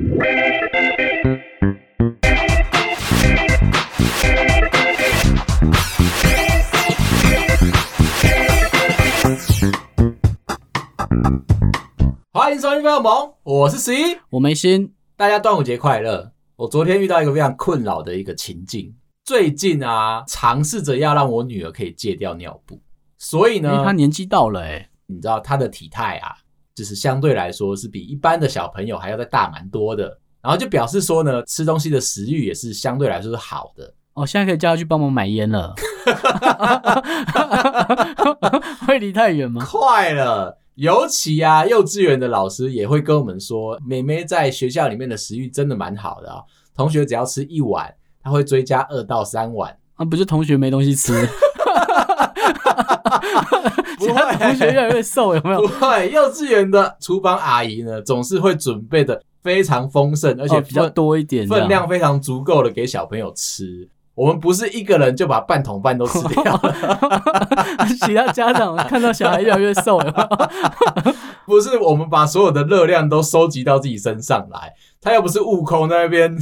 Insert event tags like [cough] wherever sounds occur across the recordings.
欢迎收听《朋友萌》，我是十一，我没心。大家端午节快乐！我昨天遇到一个非常困扰的一个情境，最近啊，尝试着要让我女儿可以戒掉尿布，所以呢，她年纪到了，哎，你知道她的体态啊，就是相对来说是比一般的小朋友还要再大蛮多的，然后就表示说呢，吃东西的食欲也是相对来说是好的。哦，现在可以叫他去帮忙买烟了，会离太远吗？快了。尤其啊，幼稚园的老师也会跟我们说，妹妹在学校里面的食欲真的蛮好的啊、哦。同学只要吃一碗，他会追加二到三碗。啊，不是同学没东西吃，[laughs] 不会，同学越来越瘦，有没有？不会，幼稚园的厨房阿姨呢，总是会准备的非常丰盛，而且比较多一点，分量非常足够的给小朋友吃。我们不是一个人就把半桶饭都吃掉了，[laughs] 其他家长看到小孩越来越瘦了，[laughs] 不是我们把所有的热量都收集到自己身上来，他又不是悟空那边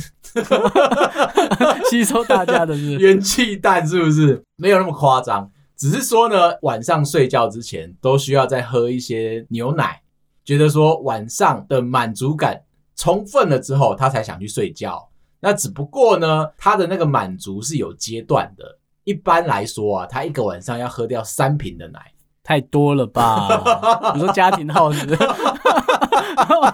吸收大家的是元气弹，是不是？没有那么夸张，只是说呢，晚上睡觉之前都需要再喝一些牛奶，觉得说晚上的满足感充分了之后，他才想去睡觉。那只不过呢，他的那个满足是有阶段的。一般来说啊，他一个晚上要喝掉三瓶的奶，太多了吧？你说家庭号是不是？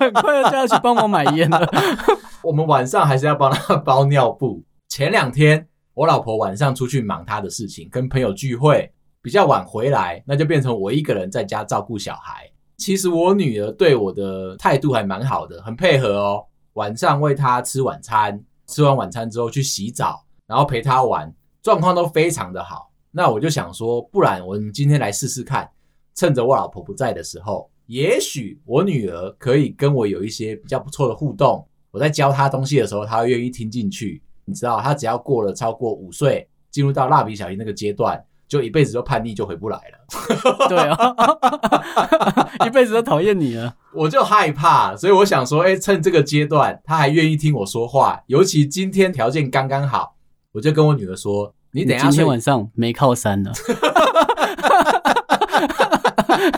很快就要去帮我买烟了。[laughs] 我们晚上还是要帮他包尿布。前两天我老婆晚上出去忙她的事情，跟朋友聚会，比较晚回来，那就变成我一个人在家照顾小孩。其实我女儿对我的态度还蛮好的，很配合哦。晚上喂她吃晚餐。吃完晚餐之后去洗澡，然后陪她玩，状况都非常的好。那我就想说，不然我们今天来试试看，趁着我老婆不在的时候，也许我女儿可以跟我有一些比较不错的互动。我在教她东西的时候，她会愿意听进去。你知道，他只要过了超过五岁，进入到蜡笔小新那个阶段。就一辈子都叛逆就回不来了，[laughs] 对啊，一辈子都讨厌你了，[laughs] 我就害怕，所以我想说，哎、欸，趁这个阶段，他还愿意听我说话，尤其今天条件刚刚好，我就跟我女儿说，你等一下今天晚上没靠山了，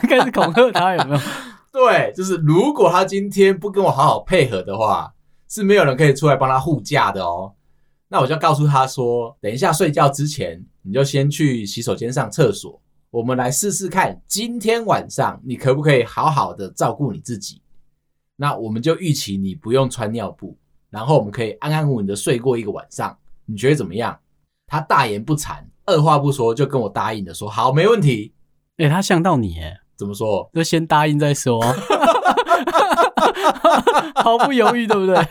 开始恐吓他有没有？[laughs] 对，就是如果他今天不跟我好好配合的话，是没有人可以出来帮他护驾的哦。那我就告诉他说，等一下睡觉之前，你就先去洗手间上厕所。我们来试试看，今天晚上你可不可以好好的照顾你自己？那我们就预期你不用穿尿布，然后我们可以安安稳稳的睡过一个晚上。你觉得怎么样？他大言不惭，二话不说就跟我答应的说好，没问题。哎、欸，他像到你哎，怎么说？就先答应再说，[laughs] 毫不犹豫，对不对？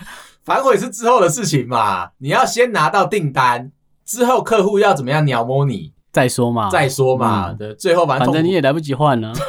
反悔是之后的事情嘛，你要先拿到订单，之后客户要怎么样鸟摸你再说嘛，再说嘛，对、嗯，最后反正，反正你也来不及换了，[laughs]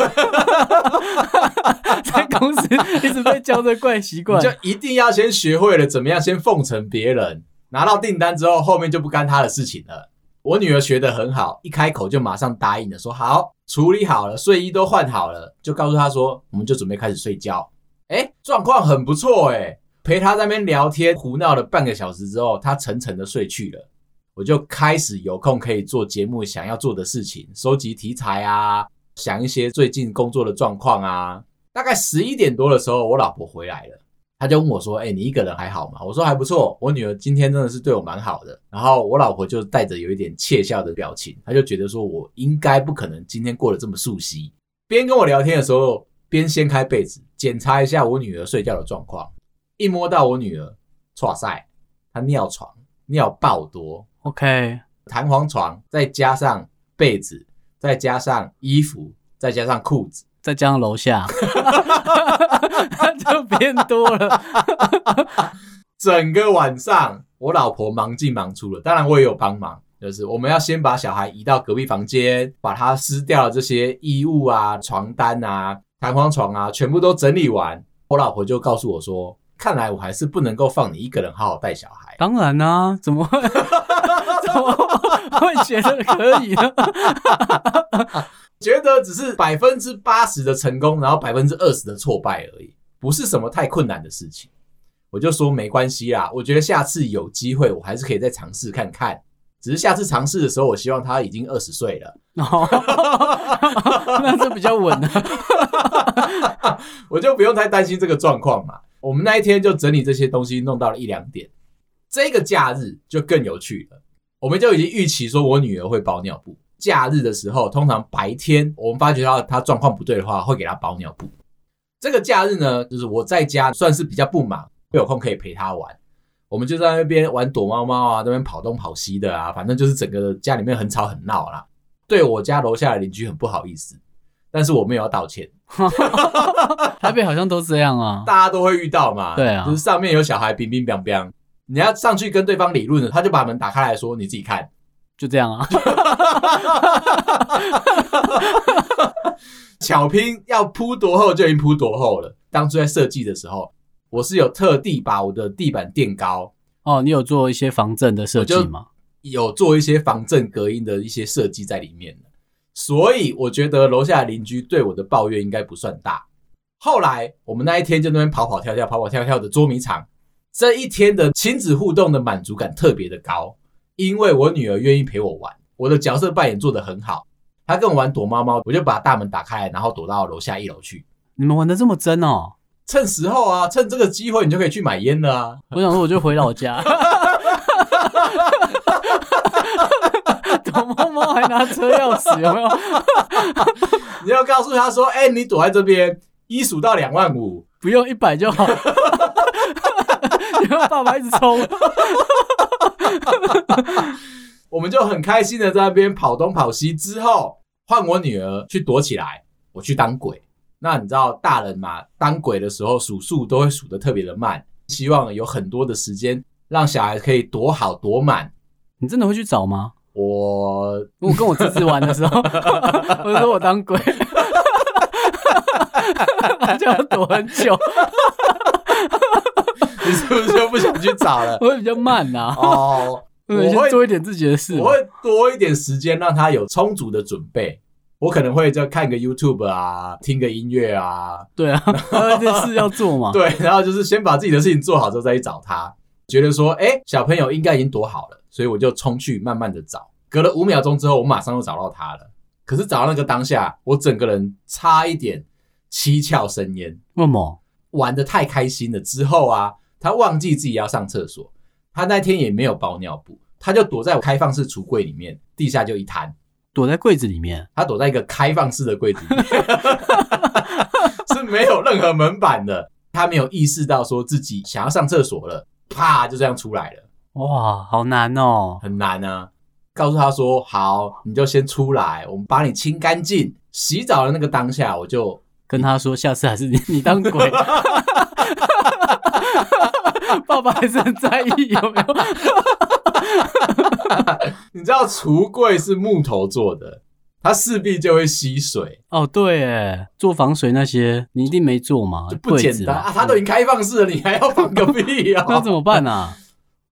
在公司一直被教这怪习惯，就一定要先学会了怎么样先奉承别人，拿到订单之后，后面就不干他的事情了。我女儿学得很好，一开口就马上答应了，说好，处理好了，睡衣都换好了，就告诉她说，我们就准备开始睡觉。哎，状况很不错哎。陪他在那边聊天胡闹了半个小时之后，他沉沉的睡去了。我就开始有空可以做节目想要做的事情，收集题材啊，想一些最近工作的状况啊。大概十一点多的时候，我老婆回来了，她就问我说：“哎，你一个人还好吗？”我说：“还不错，我女儿今天真的是对我蛮好的。”然后我老婆就带着有一点窃笑的表情，她就觉得说我应该不可能今天过得这么素悉。边跟我聊天的时候，边掀开被子检查一下我女儿睡觉的状况。一摸到我女儿，哇塞，她尿床，尿爆多。OK，弹簧床，再加上被子，再加上衣服，再加上裤子，再加上楼下，那 [laughs] 就变多了。[laughs] 整个晚上，我老婆忙进忙出了，当然我也有帮忙，就是我们要先把小孩移到隔壁房间，把他撕掉的这些衣物啊、床单啊、弹簧床啊，全部都整理完。我老婆就告诉我说。看来我还是不能够放你一个人好好带小孩。当然啊，怎么会？[laughs] 怎么会觉得可以呢？觉得只是百分之八十的成功，然后百分之二十的挫败而已，不是什么太困难的事情。我就说没关系啦，我觉得下次有机会我还是可以再尝试看看。只是下次尝试的时候，我希望他已经二十岁了，哦，[laughs] 那就比较稳了，[laughs] 我就不用太担心这个状况嘛。我们那一天就整理这些东西，弄到了一两点。这个假日就更有趣了，我们就已经预期说我女儿会包尿布。假日的时候，通常白天我们发觉到她状况不对的话，会给她包尿布。这个假日呢，就是我在家算是比较不忙，会有空可以陪她玩。我们就在那边玩躲猫猫啊，那边跑东跑西的啊，反正就是整个家里面很吵很闹啦。对我家楼下的邻居很不好意思，但是我没有要道歉。[laughs] 台北好像都这样啊，大家都会遇到嘛。对啊，就是上面有小孩乒乒乓乓，你要上去跟对方理论的，他就把门打开来说：“你自己看。”就这样啊。[laughs] 巧拼要铺多厚就已经铺多厚了。当初在设计的时候。我是有特地把我的地板垫高哦，你有做一些防震的设计吗？有做一些防震隔音的一些设计在里面，所以我觉得楼下邻居对我的抱怨应该不算大。后来我们那一天就那边跑跑跳跳、跑跑跳跳的捉迷藏，这一天的亲子互动的满足感特别的高，因为我女儿愿意陪我玩，我的角色扮演做得很好。她跟我玩躲猫猫，我就把大门打开，然后躲到楼下一楼去。你们玩的这么真哦？趁时候啊，趁这个机会，你就可以去买烟了啊！我想说，我就回老家，[laughs] [laughs] 躲猫猫还拿车钥匙，有没有？[laughs] 你要告诉他说：“哎、欸，你躲在这边，一数到两万五，不用一百就好。[laughs] ”然后爸爸一直冲，我们就很开心的在那边跑东跑西。之后换我女儿去躲起来，我去当鬼。那你知道大人嘛？当鬼的时候数数都会数的特别的慢，希望有很多的时间让小孩可以躲好躲满。你真的会去找吗？我我跟我侄子玩的时候，[laughs] 我说我当鬼，就要躲很久。[laughs] 你是不是就不想去找了？[laughs] 我会比较慢呐、啊。哦，我会做一点自己的事，我会多一点时间让他有充足的准备。我可能会就看个 YouTube 啊，听个音乐啊，对啊，这件事要做嘛。对，然后就是先把自己的事情做好之后再去找他，觉得说，哎，小朋友应该已经躲好了，所以我就冲去慢慢的找。隔了五秒钟之后，我马上又找到他了。可是找到那个当下，我整个人差一点七窍生烟。为什么？玩的太开心了之后啊，他忘记自己要上厕所，他那天也没有包尿布，他就躲在我开放式橱柜里面，地下就一滩。躲在柜子里面，他躲在一个开放式的柜子里面，[laughs] 是没有任何门板的。他没有意识到说自己想要上厕所了，啪就这样出来了。哇，好难哦，很难啊！告诉他说：“好，你就先出来，我们把你清干净。”洗澡的那个当下，我就跟他说：“下次还是你你当鬼。[laughs] ”爸爸还是很在意，有没有？[laughs] 你知道橱柜是木头做的，它势必就会吸水。哦，对，哎，做防水那些你一定没做嘛？就不简单啊！它都已经开放式了，你还要防个 [laughs] 屁啊？那怎么办啊？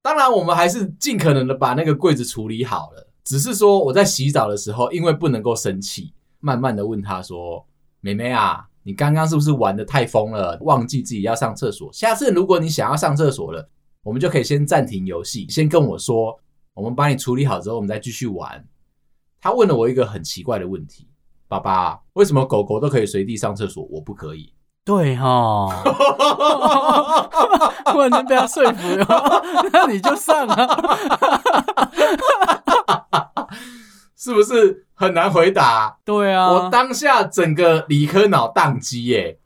当然，我们还是尽可能的把那个柜子处理好了。只是说我在洗澡的时候，因为不能够生气，慢慢的问他说：“妹妹啊，你刚刚是不是玩的太疯了，忘记自己要上厕所？下次如果你想要上厕所了，我们就可以先暂停游戏，先跟我说。”我们把你处理好之后，我们再继续玩。他问了我一个很奇怪的问题：“爸爸，为什么狗狗都可以随地上厕所，我不可以？”对哈、哦，突然间被他说服了，[laughs] 那你就上啊，[laughs] 是不是很难回答？对啊，我当下整个理科脑宕机耶。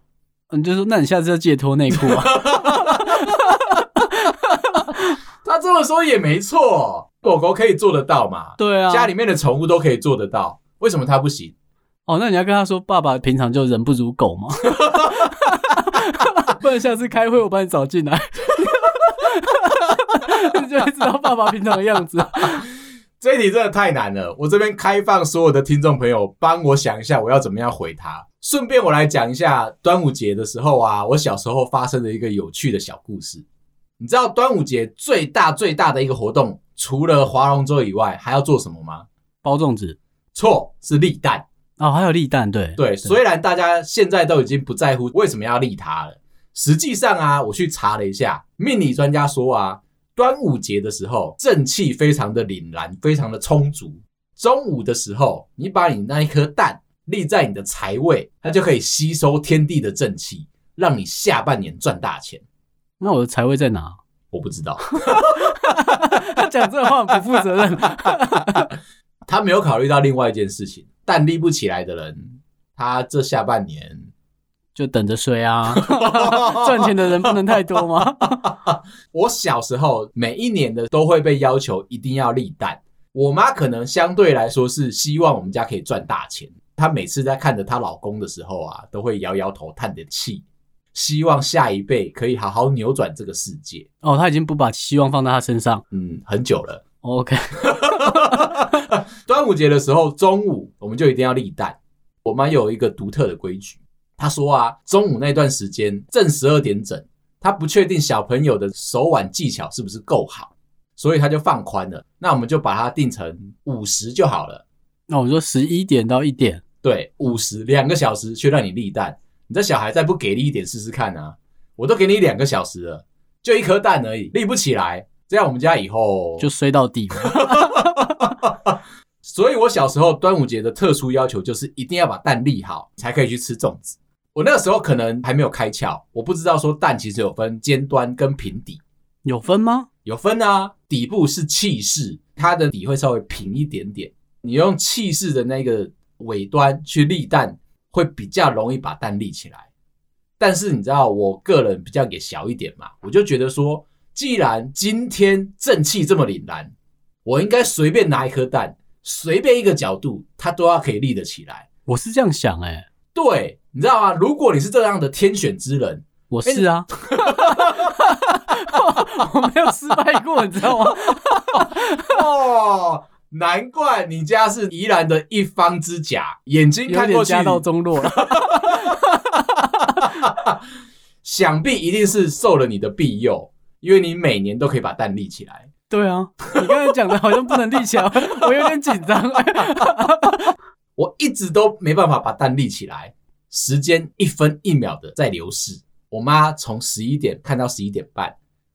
你就说，那你下次要记得脱内裤啊。[laughs] 他这么说也没错。狗狗可以做得到嘛？对啊，家里面的宠物都可以做得到，为什么它不行？哦，那你要跟他说，爸爸平常就人不如狗吗？[laughs] 不然下次开会我把你找进来，你 [laughs] 就会知道爸爸平常的样子。这一题真的太难了，我这边开放所有的听众朋友帮我想一下，我要怎么样回他。顺便我来讲一下端午节的时候啊，我小时候发生的一个有趣的小故事。你知道端午节最大最大的一个活动？除了划龙舟以外，还要做什么吗？包粽子？错，是立蛋。哦，还有立蛋，对对。虽然大家现在都已经不在乎为什么要立它了，实际上啊，我去查了一下，命理专家说啊，端午节的时候正气非常的凛然，非常的充足。中午的时候，你把你那一颗蛋立在你的财位，它就可以吸收天地的正气，让你下半年赚大钱。那我的财位在哪？我不知道。[laughs] 他讲这话不负责任。他没有考虑到另外一件事情，但立不起来的人，他这下半年就等着睡啊。[laughs] 赚钱的人不能太多吗？我小时候每一年的都会被要求一定要立蛋。我妈可能相对来说是希望我们家可以赚大钱，她每次在看着她老公的时候啊，都会摇摇头叹点气，希望下一辈可以好好扭转这个世界。哦，他已经不把希望放在他身上，嗯，很久了。OK，[laughs] 端午节的时候中午我们就一定要立蛋。我妈有一个独特的规矩，她说啊，中午那段时间正十二点整，她不确定小朋友的手腕技巧是不是够好。所以她就放宽了，那我们就把它定成五十就好了。那我说十一点到一点，对，五十两个小时去让你立蛋。你这小孩再不给力一点试试看啊！我都给你两个小时了，就一颗蛋而已，立不起来，这样我们家以后就摔到底。[laughs] 所以我小时候端午节的特殊要求就是一定要把蛋立好，才可以去吃粽子。我那个时候可能还没有开窍，我不知道说蛋其实有分尖端跟平底，有分吗？有分啊，底部是气势，它的底会稍微平一点点。你用气势的那个尾端去立蛋，会比较容易把蛋立起来。但是你知道，我个人比较给小一点嘛，我就觉得说，既然今天正气这么凛然，我应该随便拿一颗蛋，随便一个角度，它都要可以立得起来。我是这样想哎、欸，对，你知道吗？如果你是这样的天选之人，我是啊。[laughs] [laughs] 我没有失败过，你知道吗？[laughs] 哦，难怪你家是宜兰的一方之甲，眼睛看过去家道中落了。[laughs] 想必一定是受了你的庇佑，因为你每年都可以把蛋立起来。对啊，你刚才讲的好像不能立起来，我有点紧张。[laughs] 我一直都没办法把蛋立起来，时间一分一秒的在流逝。我妈从十一点看到十一点半。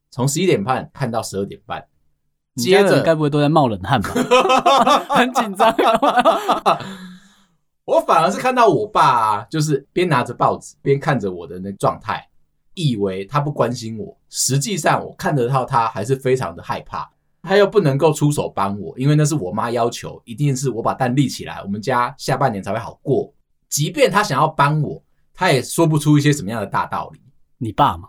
从十一点半看到十二点半，接着该不会都在冒冷汗吧？[laughs] [laughs] 很紧张。[laughs] 我反而是看到我爸啊，就是边拿着报纸边看着我的那状态，以为他不关心我，实际上我看得到他还是非常的害怕，他又不能够出手帮我，因为那是我妈要求，一定是我把蛋立起来，我们家下半年才会好过。即便他想要帮我，他也说不出一些什么样的大道理。你爸嘛？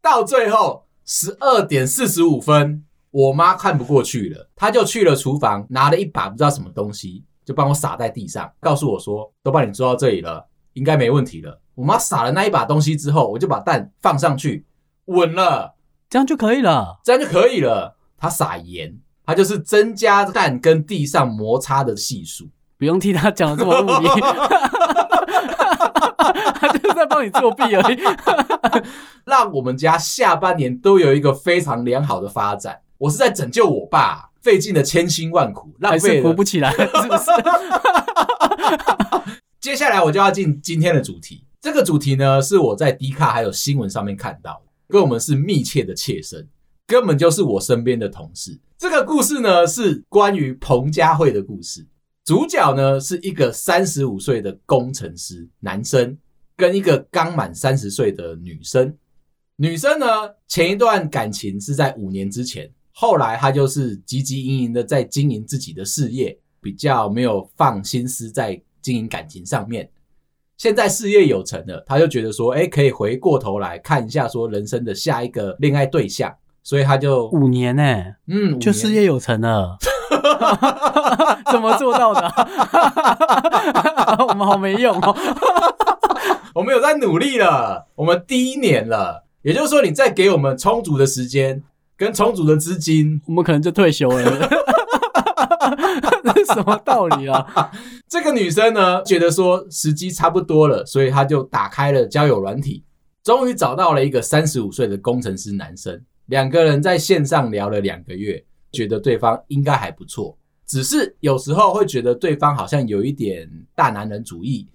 到最后十二点四十五分，我妈看不过去了，她就去了厨房，拿了一把不知道什么东西，就帮我撒在地上，告诉我说：“都帮你做到这里了，应该没问题了。”我妈撒了那一把东西之后，我就把蛋放上去，稳了，这样就可以了，这样就可以了。她撒盐，她就是增加蛋跟地上摩擦的系数，不用替她讲的这么物理。[laughs] 他 [laughs] 就是在帮你作弊而已，[laughs] 让我们家下半年都有一个非常良好的发展。我是在拯救我爸，费尽了千辛万苦，浪费了，还是扶不起来，[laughs] 是不是？接下来我就要进今天的主题。这个主题呢，是我在 D 卡还有新闻上面看到，跟我们是密切的切身，根本就是我身边的同事。这个故事呢，是关于彭佳慧的故事。主角呢是一个三十五岁的工程师男生，跟一个刚满三十岁的女生。女生呢前一段感情是在五年之前，后来她就是汲汲营营的在经营自己的事业，比较没有放心思在经营感情上面。现在事业有成了，她就觉得说，哎，可以回过头来看一下说人生的下一个恋爱对象，所以她就五年呢、欸，嗯，就事业有成了。[laughs] 怎么做到的、[laughs] [laughs] 啊？我们好没用哦！我们有在努力了，我们第一年了，也就是说，你再给我们充足的时间跟充足的资金，我们可能就退休了。[laughs] 这是什么道理啊？[laughs] 这个女生呢，觉得说时机差不多了，所以她就打开了交友软体，终于找到了一个三十五岁的工程师男生，两个人在线上聊了两个月。觉得对方应该还不错，只是有时候会觉得对方好像有一点大男人主义，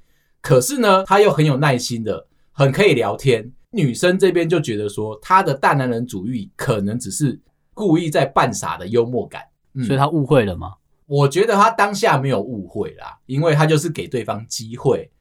可是呢，他又很有耐心的，很可以聊天。女生这边就觉得说，他的大男人主义可能只是故意在扮傻的幽默感，嗯、所以他误会了吗？我觉得他当下没有误会啦，因为他就是给对方机会。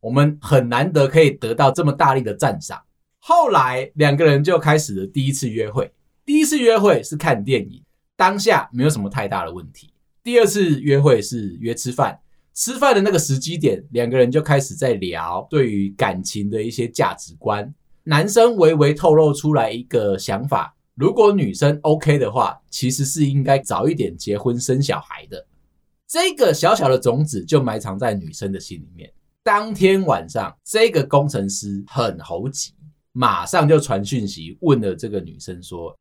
我们很难得可以得到这么大力的赞赏。后来两个人就开始了第一次约会。第一次约会是看电影，当下没有什么太大的问题。第二次约会是约吃饭。吃饭的那个时机点，两个人就开始在聊对于感情的一些价值观。男生微微透露出来一个想法：如果女生 OK 的话，其实是应该早一点结婚生小孩的。这个小小的种子就埋藏在女生的心里面。当天晚上，这个工程师很猴急，马上就传讯息问了这个女生说：“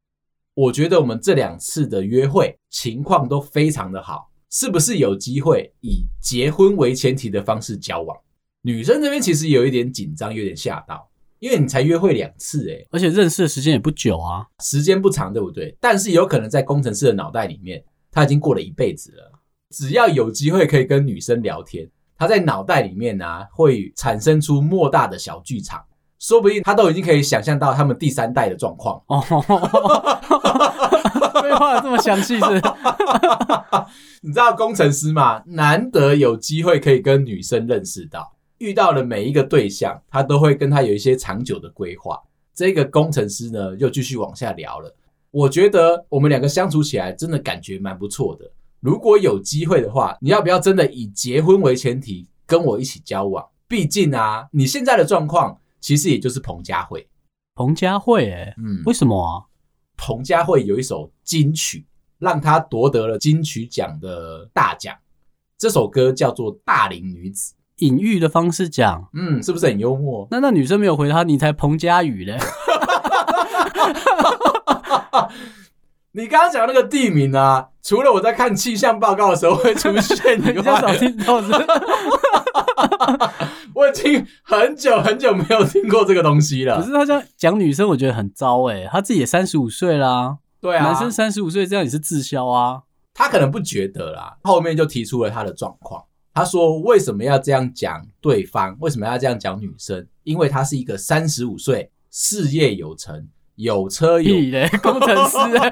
我觉得我们这两次的约会情况都非常的好。”是不是有机会以结婚为前提的方式交往？女生这边其实有一点紧张，有点吓到，因为你才约会两次，诶，而且认识的时间也不久啊，时间不长，对不对？但是有可能在工程师的脑袋里面，他已经过了一辈子了。只要有机会可以跟女生聊天，他在脑袋里面呢、啊，会产生出莫大的小剧场，说不定他都已经可以想象到他们第三代的状况。废话这么详细是？[laughs] 你知道工程师吗？难得有机会可以跟女生认识到，遇到了每一个对象，他都会跟他有一些长久的规划。这个工程师呢，又继续往下聊了。我觉得我们两个相处起来真的感觉蛮不错的。如果有机会的话，你要不要真的以结婚为前提跟我一起交往？毕竟啊，你现在的状况其实也就是彭佳慧。彭佳慧，哎，嗯，为什么啊？彭佳慧有一首金曲，让她夺得了金曲奖的大奖。这首歌叫做《大龄女子》，隐喻的方式讲，嗯，是不是很幽默？那那女生没有回他，你才彭佳宇嘞？[laughs] 你刚刚讲那个地名啊，除了我在看气象报告的时候会出现以外，少听到是。我已经很久很久没有听过这个东西了。可是他这样讲女生，我觉得很糟哎、欸。他自己也三十五岁啦，对啊，男生三十五岁这样也是滞销啊。他可能不觉得啦，后面就提出了他的状况。他说为什么要这样讲对方？为什么要这样讲女生？因为他是一个三十五岁，事业有成，有车有嘞，[laughs] 工程师哎，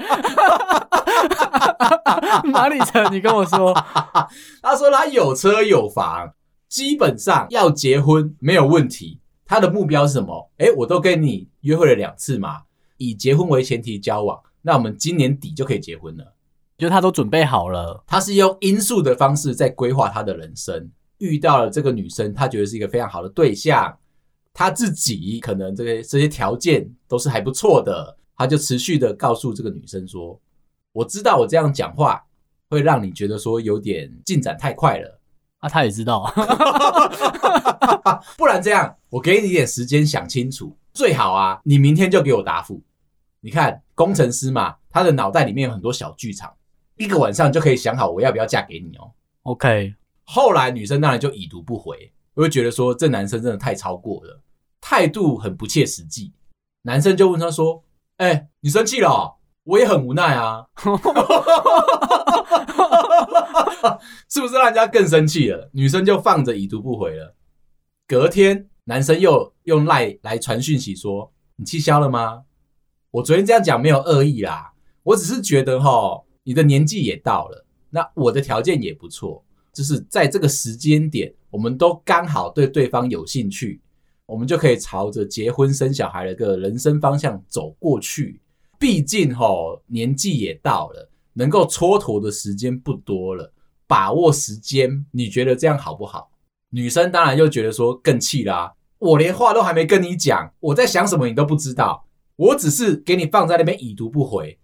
[laughs] 哪里成？你跟我说。[laughs] 他说他有车有房。基本上要结婚没有问题，他的目标是什么？诶，我都跟你约会了两次嘛，以结婚为前提交往，那我们今年底就可以结婚了，就他都准备好了。他是用因素的方式在规划他的人生，遇到了这个女生，他觉得是一个非常好的对象，他自己可能这些这些条件都是还不错的，他就持续的告诉这个女生说：“我知道我这样讲话会让你觉得说有点进展太快了。”啊，他也知道，[laughs] 不然这样，我给你一点时间想清楚，最好啊，你明天就给我答复。你看，工程师嘛，他的脑袋里面有很多小剧场，一个晚上就可以想好我要不要嫁给你哦。OK，后来女生当然就已读不回，我就觉得说这男生真的太超过了，态度很不切实际。男生就问他说：“哎、你生气了？我也很无奈啊。[laughs] ”是不是让人家更生气了？女生就放着已读不回了。隔天，男生又用赖来传讯息说：“你气消了吗？我昨天这样讲没有恶意啦，我只是觉得哈，你的年纪也到了，那我的条件也不错，就是在这个时间点，我们都刚好对对方有兴趣，我们就可以朝着结婚生小孩的个人生方向走过去。毕竟齁，年纪也到了。”能够蹉跎的时间不多了，把握时间，你觉得这样好不好？女生当然又觉得说更气啦、我连话都还没跟你讲，我在想什么你都不知道，我只是给你放在那边已读不回，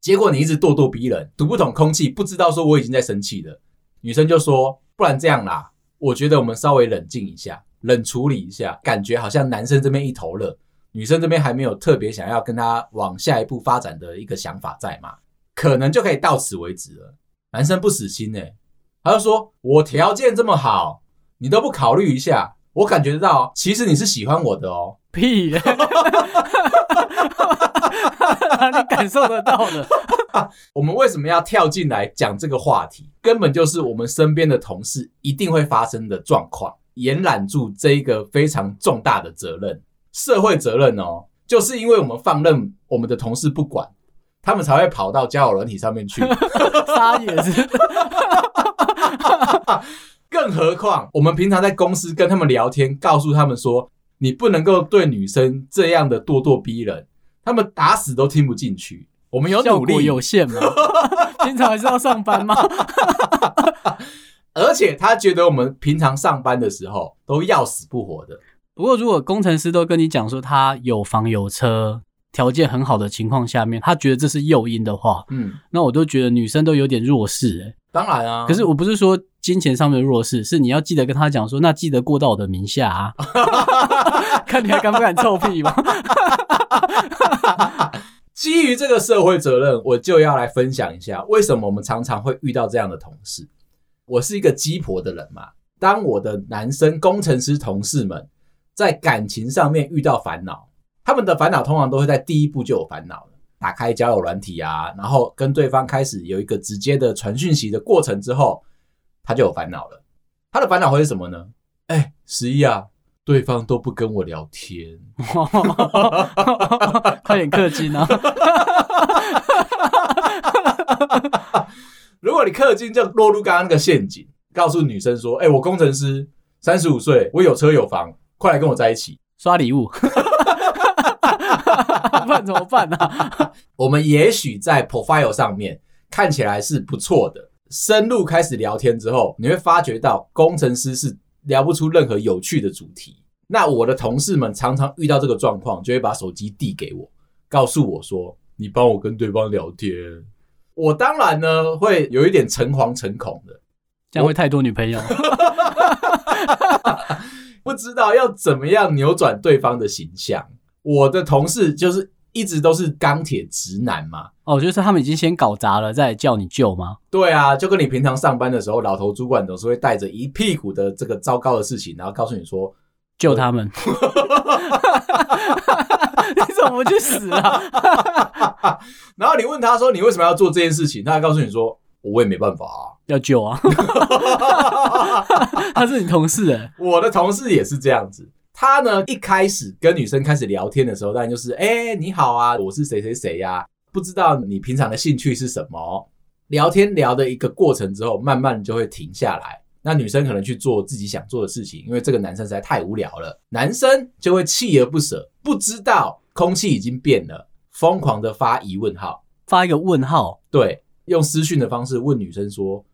结果你一直咄咄逼人，读不懂空气，不知道说我已经在生气了。女生就说，不然这样啦，我觉得我们稍微冷静一下，冷处理一下，感觉好像男生这边一头热，女生这边还没有特别想要跟他往下一步发展的一个想法在嘛。可能就可以到此为止了。男生不死心哎，他就说：“我条件这么好，你都不考虑一下，我感觉得到，其实你是喜欢我的哦。[laughs] ”屁嘞！[laughs] 你感受得到的。[laughs] 我们为什么要跳进来讲这个话题？根本就是我们身边的同事一定会发生的状况。延揽住这一个非常重大的责任，社会责任哦，就是因为我们放任我们的同事不管，他们才会跑到交友软体上面去，[laughs] 撒野是。[laughs] 更何况，我们平常在公司跟他们聊天，告诉他们说，你不能够对女生这样的咄咄逼人，他们打死都听不进去。我们有努力有限吗？[laughs] 平常还是要上班吗？而且他觉得我们平常上班的时候都要死不活的。不过，如果工程师都跟你讲说他有房有车，条件很好的情况下面，他觉得这是诱因的话，嗯，那我都觉得女生都有点弱势诶、欸。当然啊，可是我不是说金钱上面的弱势，是你要记得跟他讲说，那记得过到我的名下啊，[laughs] 看你还敢不敢臭屁吗？[laughs] 基于这个社会责任，我就要来分享一下，为什么我们常常会遇到这样的同事。我是一个鸡婆的人嘛，当我的男生工程师同事们在感情上面遇到烦恼，他们的烦恼通常都会在第一步就有烦恼了。打开交友软体啊，然后跟对方开始有一个直接的传讯息的过程之后，他就有烦恼了。他的烦恼会是什么呢？哎，十一啊，对方都不跟我聊天，[laughs] [laughs] 快点氪金啊！如果你氪金，就落入刚刚那个陷阱，告诉女生说：“哎，我工程师，三十五岁，我有车有房，快来跟我在一起，刷礼物。[laughs] ”不然怎么办呢、啊？我们也许在 profile 上面看起来是不错的，深入开始聊天之后，你会发觉到工程师是聊不出任何有趣的主题。那我的同事们常常遇到这个状况，就会把手机递给我，告诉我说：“你帮我跟对方聊天。”我当然呢会有一点诚惶诚恐的，这样会太多女朋友，[laughs] 不知道要怎么样扭转对方的形象。我的同事就是一直都是钢铁直男嘛，哦，就是他们已经先搞砸了，再叫你救吗？对啊，就跟你平常上班的时候，老头主管总是会带着一屁股的这个糟糕的事情，然后告诉你说救他们。[laughs] 你怎么不去死啊？[laughs] 然后你问他说你为什么要做这件事情，他还告诉你说我也没办法啊，要救啊。[laughs] 他是你同事哎，我的同事也是这样子。他呢，一开始跟女生开始聊天的时候，当然就是，哎、欸，你好啊，我是谁谁谁呀，不知道你平常的兴趣是什么？聊天聊的一个过程之后，慢慢就会停下来。那女生可能去做自己想做的事情，因为这个男生实在太无聊了，男生就会锲而不舍，不知道空气已经变了，疯狂的发疑问号，发一个问号，对，用私讯的方式问女生说，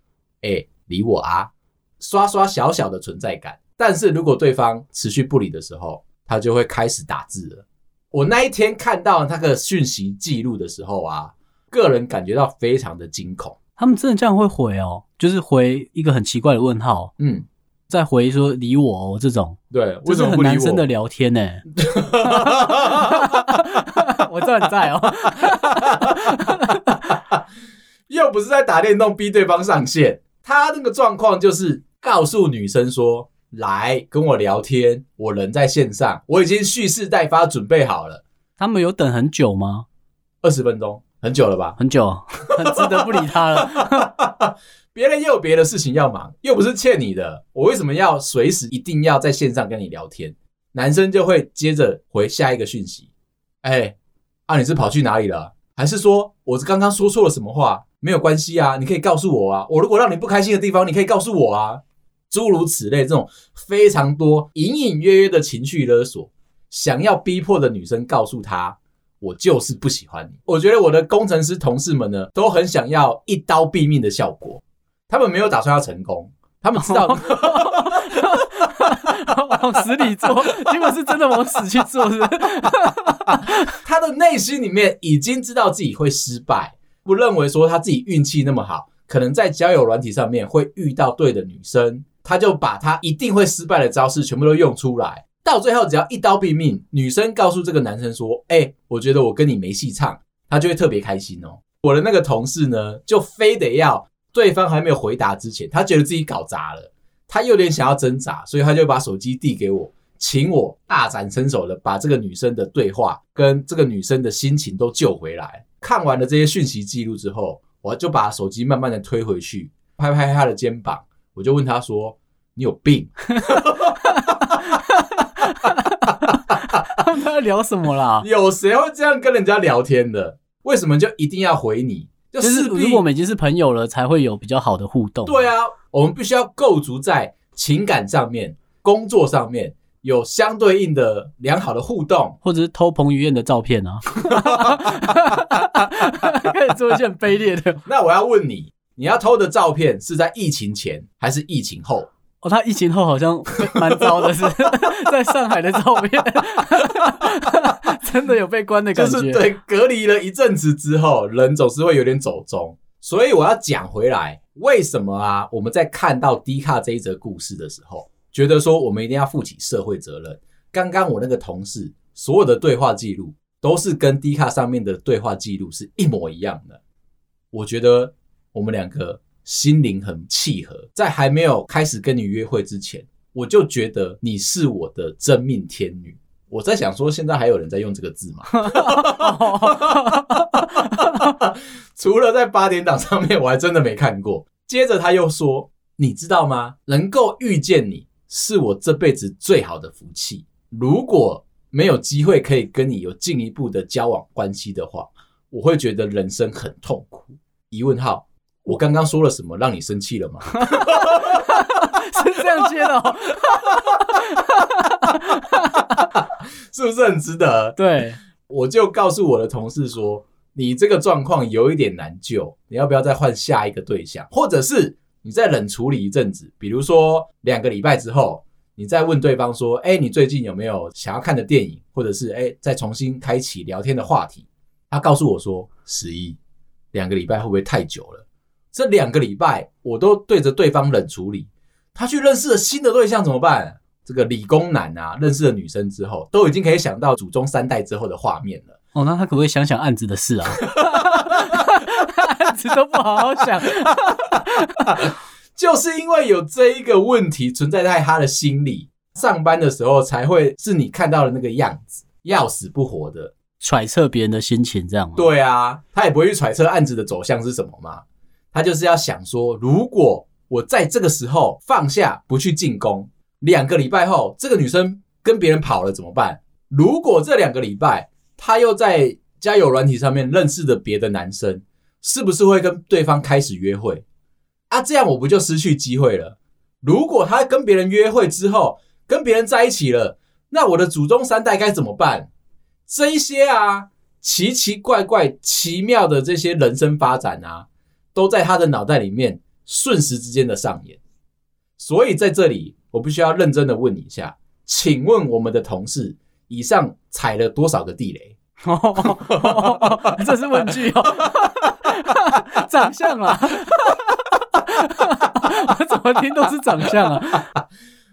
哎、欸，理我啊，刷刷小小的存在感。但是如果对方持续不理的时候，他就会开始打字了。我那一天看到那个讯息记录的时候啊，个人感觉到非常的惊恐。他们真的这样会回哦，就是回一个很奇怪的问号，嗯，再回说理我哦这种，对，为什么很男生的聊天呢？[laughs] 我知道你在哦，[laughs] 又不是在打电动逼对方上线，他那个状况就是告诉女生说。来跟我聊天，我人在线上，我已经蓄势待发，准备好了。他们有等很久吗？二十分钟，很久了吧？很久，[laughs] 很值得不理他了。[laughs] 别人又有别的事情要忙，又不是欠你的，我为什么要随时一定要在线上跟你聊天？男生就会接着回下一个讯息。哎，啊，你是跑去哪里了？还是说我是刚刚说错了什么话？没有关系啊，你可以告诉我啊。我如果让你不开心的地方，你可以告诉我啊。诸如此类，这种非常多隐隐约约的情绪勒索，想要逼迫的女生告诉他：“我就是不喜欢你。”我觉得我的工程师同事们呢，都很想要一刀毙命的效果。他们没有打算要成功，他们知道往死里做，结果是真的往死去做，是不是？[laughs] 他的内心里面已经知道自己会失败，不认为说他自己运气那么好，可能在交友软体上面会遇到对的女生。他就把他一定会失败的招式全部都用出来，到最后只要一刀毙命，女生告诉这个男生说：“哎，我觉得我跟你没戏唱。”他就会特别开心哦。我的那个同事呢，就非得要对方还没有回答之前，他觉得自己搞砸了，他有点想要挣扎，所以他就把手机递给我，请我大展身手的把这个女生的对话跟这个女生的心情都救回来。看完了这些讯息记录之后，我就把手机慢慢的推回去，拍拍他的肩膀。我就问他说：“你有病。[laughs] [laughs] 他们在聊什么啦？有谁会这样跟人家聊天的？为什么就一定要回你？就是如果我们已经是朋友了，才会有比较好的互动。对啊，我们必须要构筑在情感上面、工作上面有相对应的良好的互动，或者是偷彭于晏的照片啊，[laughs] 可以做一件卑劣的。那我要问你，你要偷的照片是在疫情前还是疫情后？哦，他疫情后好像蛮糟的，是在上海的照片，[laughs] 真的有被关的感觉。就是对，隔离了一阵子之后，人总是会有点走中。所以我要讲回来，为什么啊？我们在看到 D 卡这一则故事的时候，觉得说我们一定要负起社会责任。刚刚我那个同事所有的对话记录都是跟 D 卡上面的对话记录是一模一样的。我觉得我们两个。心灵很契合，在还没有开始跟你约会之前，我就觉得你是我的真命天女。我在想说，现在还有人在用这个字吗？[laughs] 除了在八点档上面，我还真的没看过。接着他又说：“你知道吗？能够遇见你是我这辈子最好的福气。如果没有机会可以跟你有进一步的交往关系的话，我会觉得人生很痛苦。”疑问号。我刚刚说了什么让你生气了吗？[laughs] 是这样接的哦，[laughs] 是不是很值得？对，我就告诉我的同事说，你这个状况有一点难救，你要不要再换下一个对象，或者是你再冷处理一阵子，比如说两个礼拜之后，你再问对方说，哎，你最近有没有想要看的电影，或者是哎，再重新开启聊天的话题？他告诉我说，十一，两个礼拜会不会太久了？这两个礼拜，我都对着对方冷处理。他去认识了新的对象怎么办？这个理工男啊，认识了女生之后，都已经可以想到祖宗三代之后的画面了。哦，那他可不可以想想案子的事啊？[laughs] 案子都不好好想，就是因为有这一个问题存在在他的心里，上班的时候才会是你看到的那个样子，要死不活的揣测别人的心情，这样吗？对啊，他也不会去揣测案子的走向是什么嘛。他就是要想说，如果我在这个时候放下不去进攻，两个礼拜后这个女生跟别人跑了怎么办？如果这两个礼拜他又在交友软体上面认识了别的男生，是不是会跟对方开始约会？啊，这样我不就失去机会了？如果他跟别人约会之后跟别人在一起了，那我的祖宗三代该怎么办？这一些啊，奇奇怪怪、奇妙的这些人生发展啊。都在他的脑袋里面瞬时之间的上演，所以在这里我必须要认真的问你一下，请问我们的同事以上踩了多少个地雷？哦、这是问句哦，长相啊，我怎么听都是长相啊，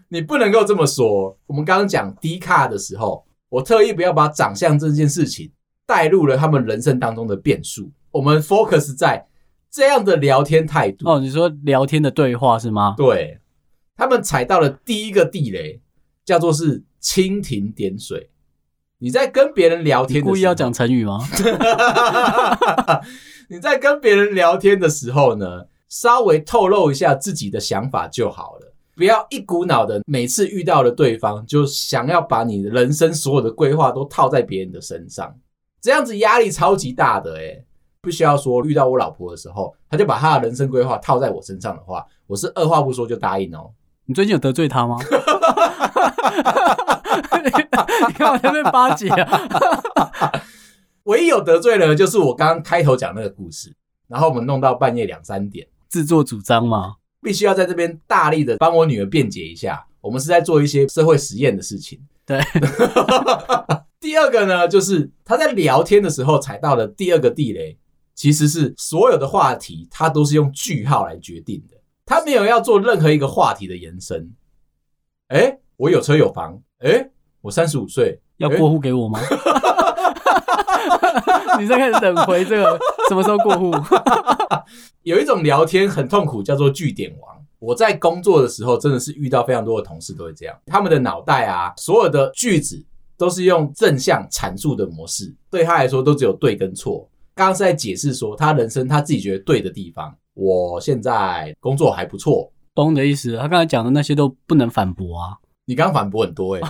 你不能够这么说。我们刚刚讲 D 卡的时候，我特意不要把长相这件事情带入了他们人生当中的变数，我们 focus 在。这样的聊天态度哦，你说聊天的对话是吗？对，他们踩到了第一个地雷，叫做是蜻蜓点水。你在跟别人聊天的时候，故意要讲成语吗？[laughs] 你在跟别人聊天的时候呢，稍微透露一下自己的想法就好了，不要一股脑的每次遇到了对方就想要把你人生所有的规划都套在别人的身上，这样子压力超级大的诶。不需要说，遇到我老婆的时候，他就把他的人生规划套在我身上的话，我是二话不说就答应哦。你最近有得罪他吗？[laughs] 你看我在那边巴结啊？唯一有得罪的，就是我刚刚开头讲那个故事，然后我们弄到半夜两三点，自作主张嘛？必须要在这边大力的帮我女儿辩解一下，我们是在做一些社会实验的事情。对。[laughs] 第二个呢，就是他在聊天的时候踩到了第二个地雷。其实是所有的话题，它都是用句号来决定的，他没有要做任何一个话题的延伸。诶，我有车有房，诶，我三十五岁，要过户给我吗？[laughs] 你在开始等回这个什么时候过户？[laughs] 有一种聊天很痛苦，叫做句点王。我在工作的时候，真的是遇到非常多的同事都会这样，他们的脑袋啊，所有的句子都是用正向阐述的模式，对他来说都只有对跟错。刚刚是在解释说，他人生他自己觉得对的地方。我现在工作还不错，懂你的意思。他刚才讲的那些都不能反驳啊。你刚刚反驳很多哎、欸。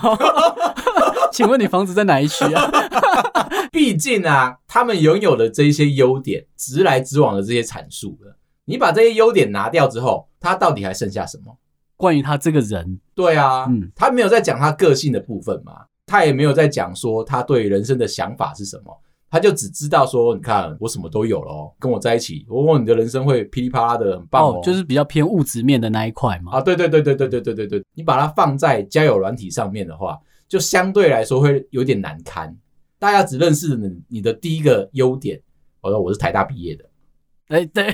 [laughs] 请问你房子在哪一区啊？[laughs] 毕竟啊，他们拥有的这一些优点，直来直往的这些阐述了。你把这些优点拿掉之后，他到底还剩下什么？关于他这个人，对啊，嗯，他没有在讲他个性的部分嘛，他也没有在讲说他对人生的想法是什么，他就只知道说，你看我什么都有了哦，跟我在一起，我问你的人生会噼里啪啦的很棒哦，哦，就是比较偏物质面的那一块嘛。啊，对对对对对对对对对，你把它放在交友软体上面的话。就相对来说会有点难堪，大家只认识你你的第一个优点。我说我是台大毕业的，哎、欸，对，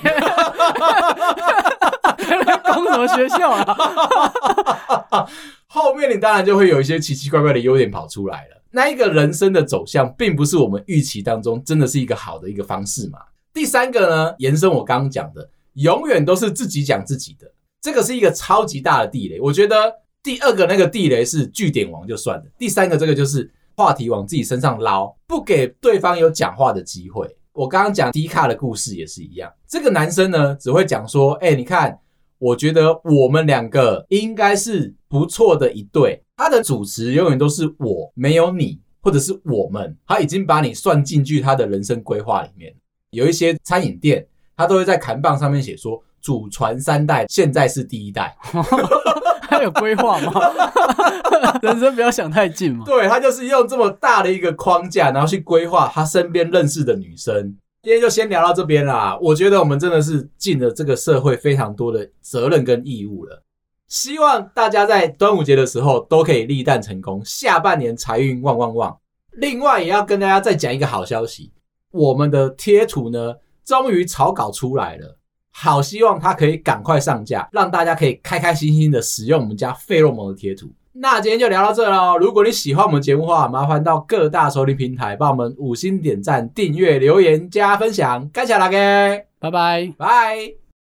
攻什么学校啊？后面你当然就会有一些奇奇怪怪的优点跑出来了。那一个人生的走向，并不是我们预期当中真的是一个好的一个方式嘛。第三个呢，延伸我刚刚讲的，永远都是自己讲自己的，这个是一个超级大的地雷，我觉得。第二个那个地雷是据点王就算了，第三个这个就是话题往自己身上捞，不给对方有讲话的机会。我刚刚讲迪卡的故事也是一样，这个男生呢只会讲说，哎，你看，我觉得我们两个应该是不错的一对。他的主持永远都是我没有你，或者是我们，他已经把你算进去他的人生规划里面。有一些餐饮店，他都会在看棒上面写说，祖传三代，现在是第一代。[laughs] 他有规划吗？[laughs] 人生不要想太近嘛。对，他就是用这么大的一个框架，然后去规划他身边认识的女生。今天就先聊到这边啦。我觉得我们真的是尽了这个社会非常多的责任跟义务了。希望大家在端午节的时候都可以立蛋成功，下半年财运旺旺旺。另外，也要跟大家再讲一个好消息，我们的贴图呢，终于草稿出来了。好，希望它可以赶快上架，让大家可以开开心心的使用我们家费洛蒙的贴图。那今天就聊到这喽。如果你喜欢我们节目的话，麻烦到各大收听平台帮我们五星点赞、订阅、留言、加分享，感谢大家，拜拜，拜。